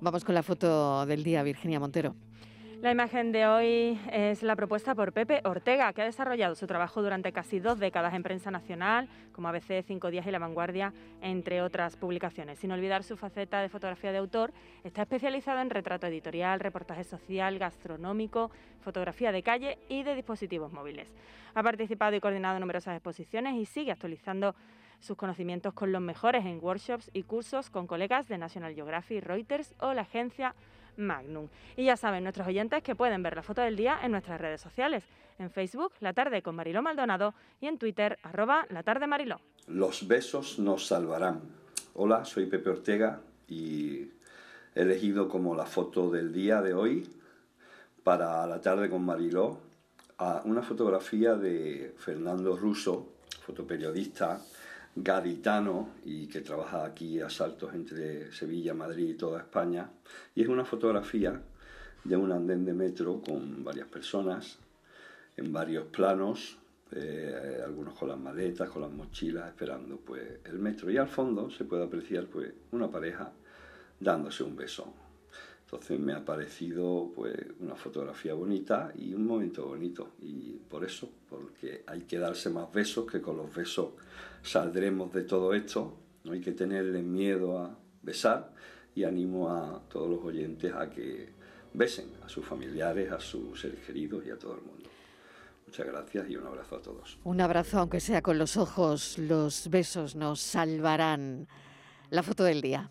Vamos con la foto del día, Virginia Montero. La imagen de hoy es la propuesta por Pepe Ortega, que ha desarrollado su trabajo durante casi dos décadas en prensa nacional, como ABC, Cinco Días y La Vanguardia, entre otras publicaciones. Sin olvidar su faceta de fotografía de autor, está especializado en retrato editorial, reportaje social, gastronómico, fotografía de calle y de dispositivos móviles. Ha participado y coordinado numerosas exposiciones y sigue actualizando sus conocimientos con los mejores en workshops y cursos con colegas de National Geographic, Reuters o la agencia Magnum. Y ya saben nuestros oyentes que pueden ver la foto del día en nuestras redes sociales, en Facebook, La Tarde con Mariló Maldonado y en Twitter, arroba La Tarde Mariló. Los besos nos salvarán. Hola, soy Pepe Ortega y he elegido como la foto del día de hoy para La Tarde con Mariló una fotografía de Fernando Russo, fotoperiodista gaditano y que trabaja aquí a saltos entre Sevilla, Madrid y toda España. Y es una fotografía de un andén de metro con varias personas en varios planos, eh, algunos con las maletas, con las mochilas, esperando pues el metro. Y al fondo se puede apreciar pues una pareja dándose un beso. Entonces me ha parecido pues una fotografía bonita y un momento bonito. Y por eso, porque hay que darse más besos, que con los besos saldremos de todo esto. No hay que tenerle miedo a besar y animo a todos los oyentes a que besen a sus familiares, a sus seres queridos y a todo el mundo. Muchas gracias y un abrazo a todos. Un abrazo, aunque sea con los ojos, los besos nos salvarán. La foto del día.